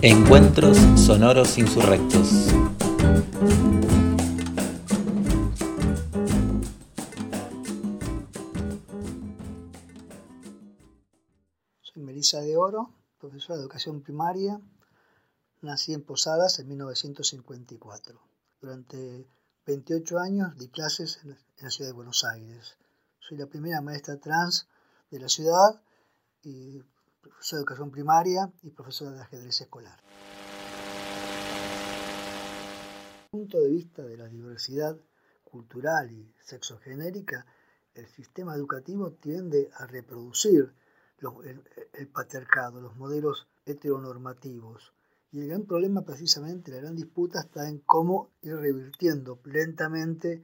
Encuentros sonoros insurrectos. Soy Melissa de Oro, profesora de educación primaria. Nací en Posadas en 1954. Durante 28 años di clases en la ciudad de Buenos Aires. Soy la primera maestra trans de la ciudad y profesora de educación primaria y profesora de ajedrez escolar. Desde el punto de vista de la diversidad cultural y sexogenérica, el sistema educativo tiende a reproducir el, patriarcado, los modelos heteronormativos. Y el gran problema, precisamente, la gran disputa está en cómo ir revirtiendo lentamente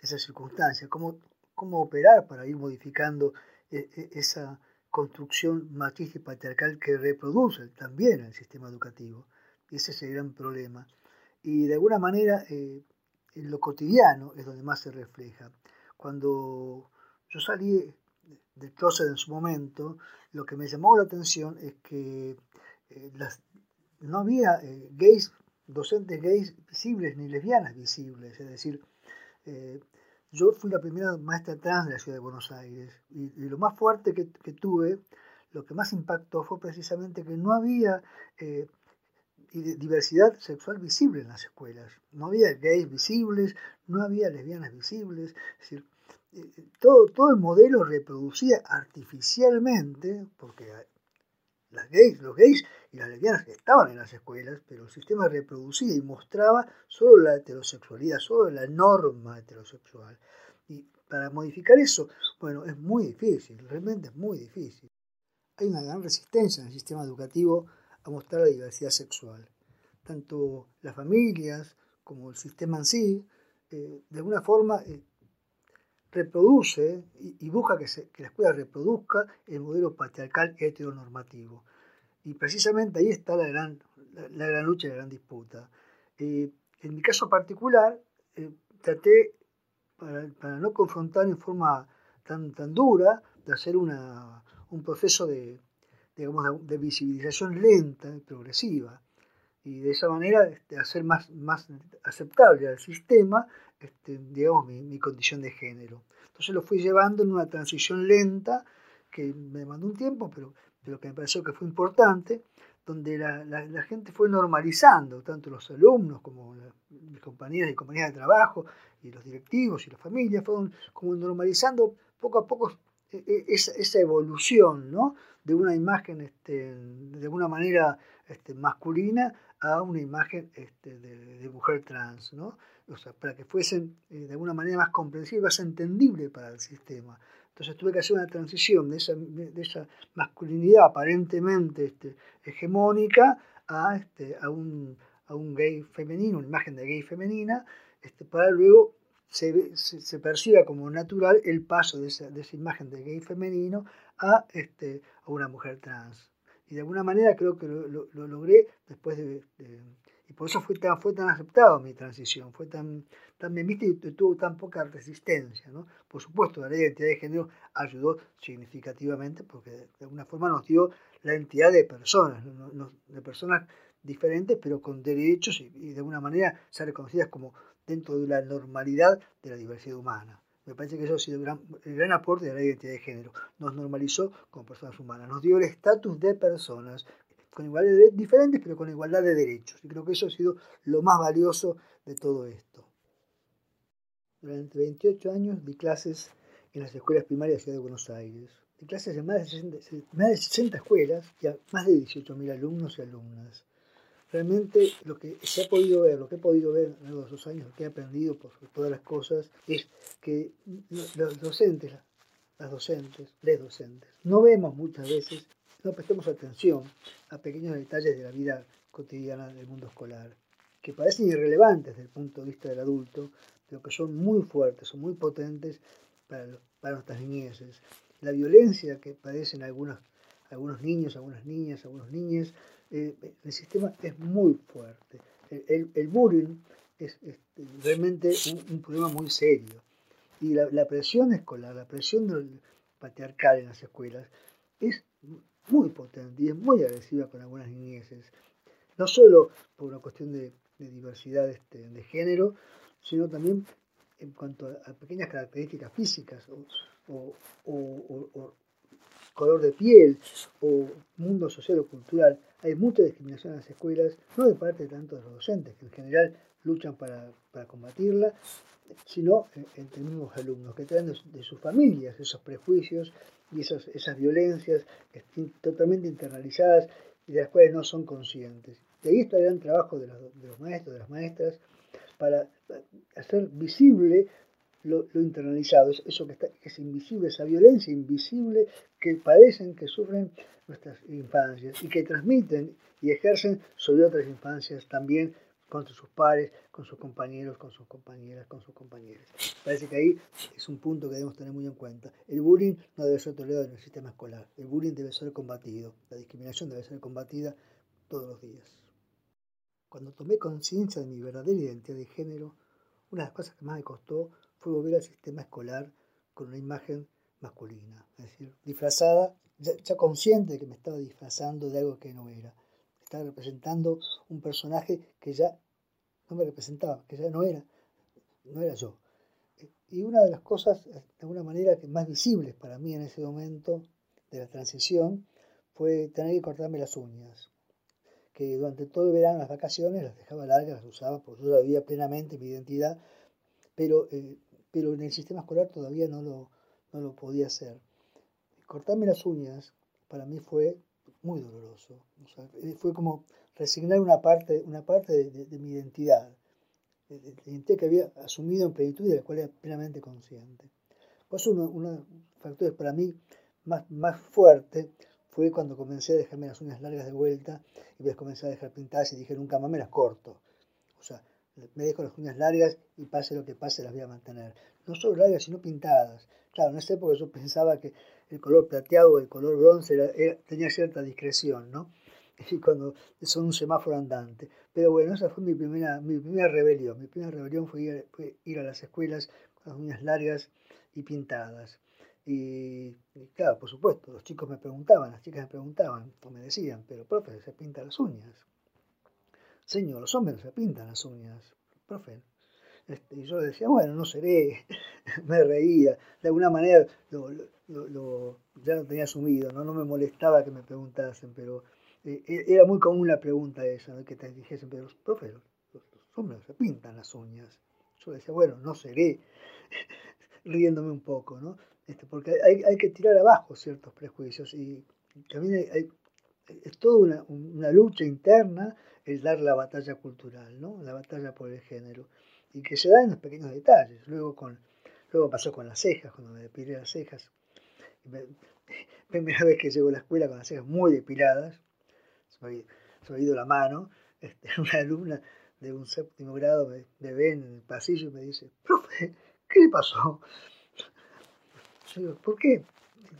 esa circunstancia, cómo, cómo operar para ir modificando esa, construcción machista y patriarcal que reproduce también el sistema educativo. Ese es el gran problema. Y de alguna manera eh, en lo cotidiano es donde más se refleja. Cuando yo salí del closet en su momento, lo que me llamó la atención es que eh, las, no había eh, gays, docentes gays visibles ni lesbianas visibles. Es decir, yo fui la primera maestra trans de la ciudad de Buenos Aires y, lo más fuerte que, tuve, lo que más impactó fue precisamente que no había eh, diversidad sexual visible en las escuelas. No había gays visibles, no había lesbianas visibles. Es decir, eh, todo, todo el modelo reproducía artificialmente, porque las gays, los gays y las lesbianas estaban en las escuelas, pero el sistema reproducía y mostraba solo la heterosexualidad, solo la norma heterosexual. Y para modificar eso, bueno, es muy difícil, realmente es muy difícil. Hay una gran resistencia en el sistema educativo a mostrar la diversidad sexual. Tanto las familias como el sistema en sí, eh, de alguna forma, eh, reproduce y, busca que, que, la escuela reproduzca el modelo patriarcal heteronormativo. Y precisamente ahí está la gran, la, gran lucha la gran disputa. Eh, en mi caso particular, eh, traté, para, para, no confrontar en forma tan, tan dura, de hacer una, un proceso de, digamos, de visibilización lenta y progresiva. Y de esa manera este, hacer más, más aceptable al sistema este, digamos, mi, mi, condición de género. Entonces lo fui llevando en una transición lenta que me demandó un tiempo, pero, pero que me pareció que fue importante, donde la, la, gente fue normalizando, tanto los alumnos como mis compañeras y compañeras de trabajo, y los directivos y las familias, fueron como normalizando poco a poco e, e, esa, evolución ¿no? de una imagen este, de alguna manera este, masculina a una imagen este, de, de, mujer trans. ¿no? o sea, para que fuesen eh, de alguna manera más comprensibles, más entendible para el sistema. Entonces tuve que hacer una transición de esa, de esa masculinidad aparentemente este, hegemónica a, este, a, un, a un gay femenino, una imagen de gay femenina, este, para luego se, se, perciba como natural el paso de esa, de esa imagen de gay femenino a, este, a una mujer trans. Y de alguna manera creo que lo, lo, logré después de, de y por eso fue tan, fue tan aceptado mi transición, fue tan, tan bien y tuvo tan poca resistencia. ¿no? Por supuesto, la ley de identidad de género ayudó significativamente porque de alguna forma nos dio la identidad de personas, de personas diferentes pero con derechos y, de alguna manera ser reconocidas como dentro de la normalidad de la diversidad humana. Me parece que eso ha sido el gran, el gran aporte de la identidad de género. Nos normalizó como personas humanas, nos dio el estatus de personas con igualdad de diferentes, pero con igualdad de derechos. Y creo que eso ha sido lo más valioso de todo esto. Durante 28 años di clases en las escuelas primarias de la Ciudad de Buenos Aires. Di clases en más de 60, más de 60 escuelas y a más de 18.000 alumnos y alumnas. Realmente lo que se ha podido ver, lo que he podido ver en los dos años, lo que he aprendido por todas las cosas, es que los docentes, las docentes, les docentes, no vemos muchas veces no prestemos atención a pequeños detalles de la vida cotidiana del mundo escolar, que parecen irrelevantes desde el punto de vista del adulto, pero que son muy fuertes, son muy potentes para, para nuestras niñeces. La violencia que padecen algunos, algunos niños, algunas niñas, algunos niños, eh, el sistema es muy fuerte. El, el, bullying es, realmente un, problema muy serio. Y la, la, presión escolar, la presión del, patriarcal en las escuelas es muy potente y es muy agresiva con algunas niñeces. No solo por una cuestión de, diversidad este, de género, sino también en cuanto a, pequeñas características físicas o, color de piel o mundo social o cultural. Hay mucha discriminación en las escuelas, no de parte tanto de los docentes, que en general luchan para, combatirla, sino entre mismos alumnos, que traen de, sus familias esos prejuicios y esas, esas violencias totalmente internalizadas y de las cuales no son conscientes. De ahí está el gran trabajo de los, de los maestros, de las maestras, para hacer visible lo, internalizado, eso que, es invisible, esa violencia invisible que padecen, que sufren nuestras infancias y que transmiten y ejercen sobre otras infancias también contra sus pares, con sus compañeros, con sus compañeras, con sus compañeros. Parece que ahí es un punto que debemos tener muy en cuenta. El bullying no debe ser tolerado en el sistema escolar. El bullying debe ser combatido. La discriminación debe ser combatida todos los días. Cuando tomé conciencia de mi verdadera identidad de género, una de las cosas que más me costó fue volver al sistema escolar con una imagen masculina, es decir, disfrazada, ya, consciente de que me estaba disfrazando de algo que no era. Estaba representando un personaje que ya no me representaba, que ya no era, no era yo. Y una de las cosas, de alguna manera, que más visibles para mí en ese momento de la transición fue tener que cortarme las uñas. Que durante todo el verano, las vacaciones, las dejaba largas, las usaba, porque yo sabía plenamente mi identidad, pero eh, pero en el sistema escolar todavía no lo, no lo podía hacer. Cortarme las uñas para mí fue muy doloroso. Eh, fue como resignar una parte, una parte de, mi identidad, de, la identidad que había asumido en plenitud y de la cual era plenamente consciente. Por eso uno, de los factores para mí más, más fuerte fue cuando comencé a dejarme las uñas largas de vuelta y después comencé a dejar pintadas y dije nunca más me las corto. O sea, me dejo las uñas largas y pase lo que pase las voy a mantener. No solo largas, sino pintadas. Claro, en esa época yo pensaba que el color plateado o el color bronce tenía cierta discreción, ¿no? Y cuando son un semáforo andante. Pero bueno, esa fue mi primera, mi primera rebelión. Mi primera rebelión fue ir, a las escuelas con las uñas largas y pintadas. Y, claro, por supuesto, los chicos me preguntaban, las chicas me preguntaban, o me decían, pero profe, se pintan las uñas. Señor, los hombres se pintan las uñas, profe. Este, y yo le decía, bueno, no seré, me reía, de alguna manera lo, ya lo tenía asumido, ¿no? no me molestaba que me preguntasen, pero eh, e, era muy común la pregunta esa, que te dijesen, pero profe, los, los, hombres se pintan las uñas. Yo le decía, bueno, no seré, riéndome un poco, ¿no? Este, porque hay, hay, que tirar abajo ciertos prejuicios y también es toda una, una lucha interna el dar la batalla cultural, ¿no? la batalla por el género, y que se da en los pequeños detalles. Luego, con, luego pasó con las cejas, cuando me depilé las cejas. primera vez que llego a la escuela con las cejas muy depiladas, soy, soy ido la mano, este, una alumna de un séptimo grado me, ve en el pasillo y me dice, profe, ¿qué le pasó? Yo digo, ¿por qué?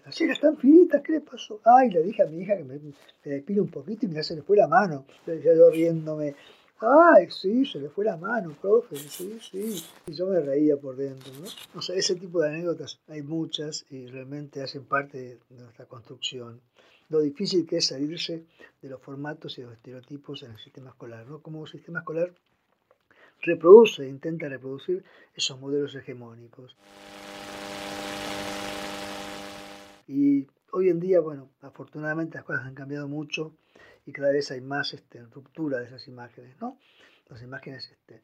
las cejas están finitas, ¿qué le pasó? Ay, le dije a mi hija que me, me depile un poquito y se le fue la mano. Decía yo riéndome, ay, sí, se le fue la mano, profe, sí, sí. Y yo me reía por dentro, ¿no? O sea, ese tipo de anécdotas hay muchas y realmente hacen parte de nuestra construcción. Lo difícil que es salirse de los formatos y los estereotipos en el sistema escolar, ¿no? Como el sistema escolar reproduce, intenta reproducir esos modelos hegemónicos. Y hoy en día, bueno, afortunadamente las cosas han cambiado mucho y cada vez hay más este, ruptura de esas imágenes, ¿no? Las imágenes este,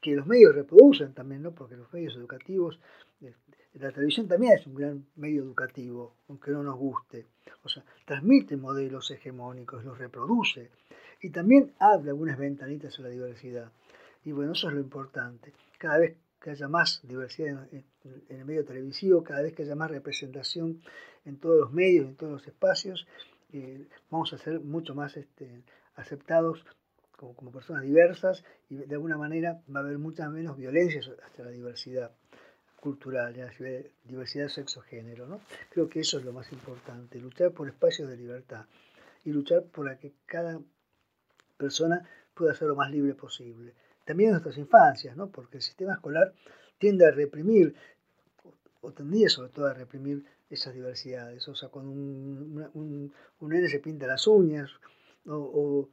que los medios reproducen también, ¿no? Porque los medios educativos, eh, la televisión también es un gran medio educativo, aunque no nos guste. O sea, transmite modelos hegemónicos, los reproduce y también abre algunas ventanitas a la diversidad. Y bueno, eso es lo importante. Cada vez que haya más diversidad en, el medio televisivo, cada vez que haya más representación en todos los medios, en todos los espacios, vamos a ser mucho más este, aceptados como, personas diversas y de alguna manera va a haber mucha menos violencia hacia la diversidad cultural, la diversidad sexo-género. ¿no? Creo que eso es lo más importante, luchar por espacios de libertad y luchar por que cada persona pueda ser lo más libre posible también en nuestras infancias, porque el sistema escolar tiende a reprimir, o tendría sobre todo a reprimir esas diversidades. O sea, cuando un, un, nene se pinta las uñas, o,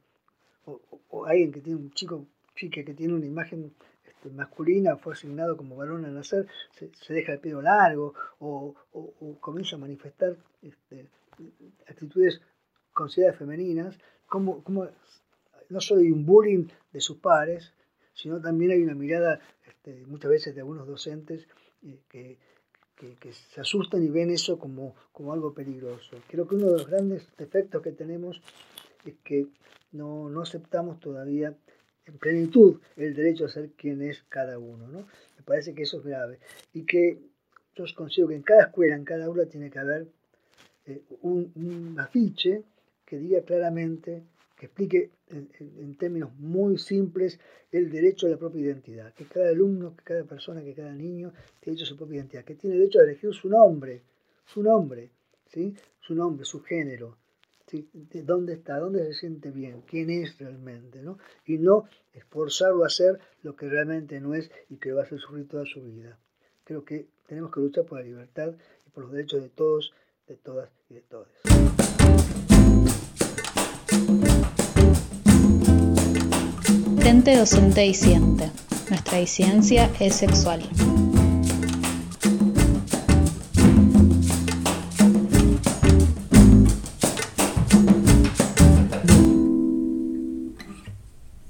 alguien que tiene un chico, chique que tiene una imagen este, masculina, fue asignado como varón al nacer, se, deja el pelo largo, o, comienza a manifestar este, actitudes consideradas femeninas, como, como no solo hay un bullying de sus pares, sino también hay una mirada este, muchas veces de algunos docentes eh, que, se asustan y ven eso como, como algo peligroso. Creo que uno de los grandes defectos que tenemos es que no, no aceptamos todavía en plenitud el derecho a ser quien es cada uno. ¿no? Me parece que eso es grave. Y que yo considero que en cada escuela, en cada aula, tiene que haber eh, un, un afiche que diga claramente que explique en, términos muy simples el derecho a la propia identidad, que cada alumno, que cada persona, que cada niño tiene derecho a su propia identidad, que tiene derecho a elegir su nombre, su nombre, ¿sí? su nombre, su género, ¿sí? de dónde está, dónde se siente bien, quién es realmente, ¿no? y no esforzarlo a hacer lo que realmente no es y que va a hacer sufrir toda su vida. Creo que tenemos que luchar por la libertad y por los derechos de todos, de todas y de todos. Docente y Docente Disiente. Nuestra disidencia es sexual.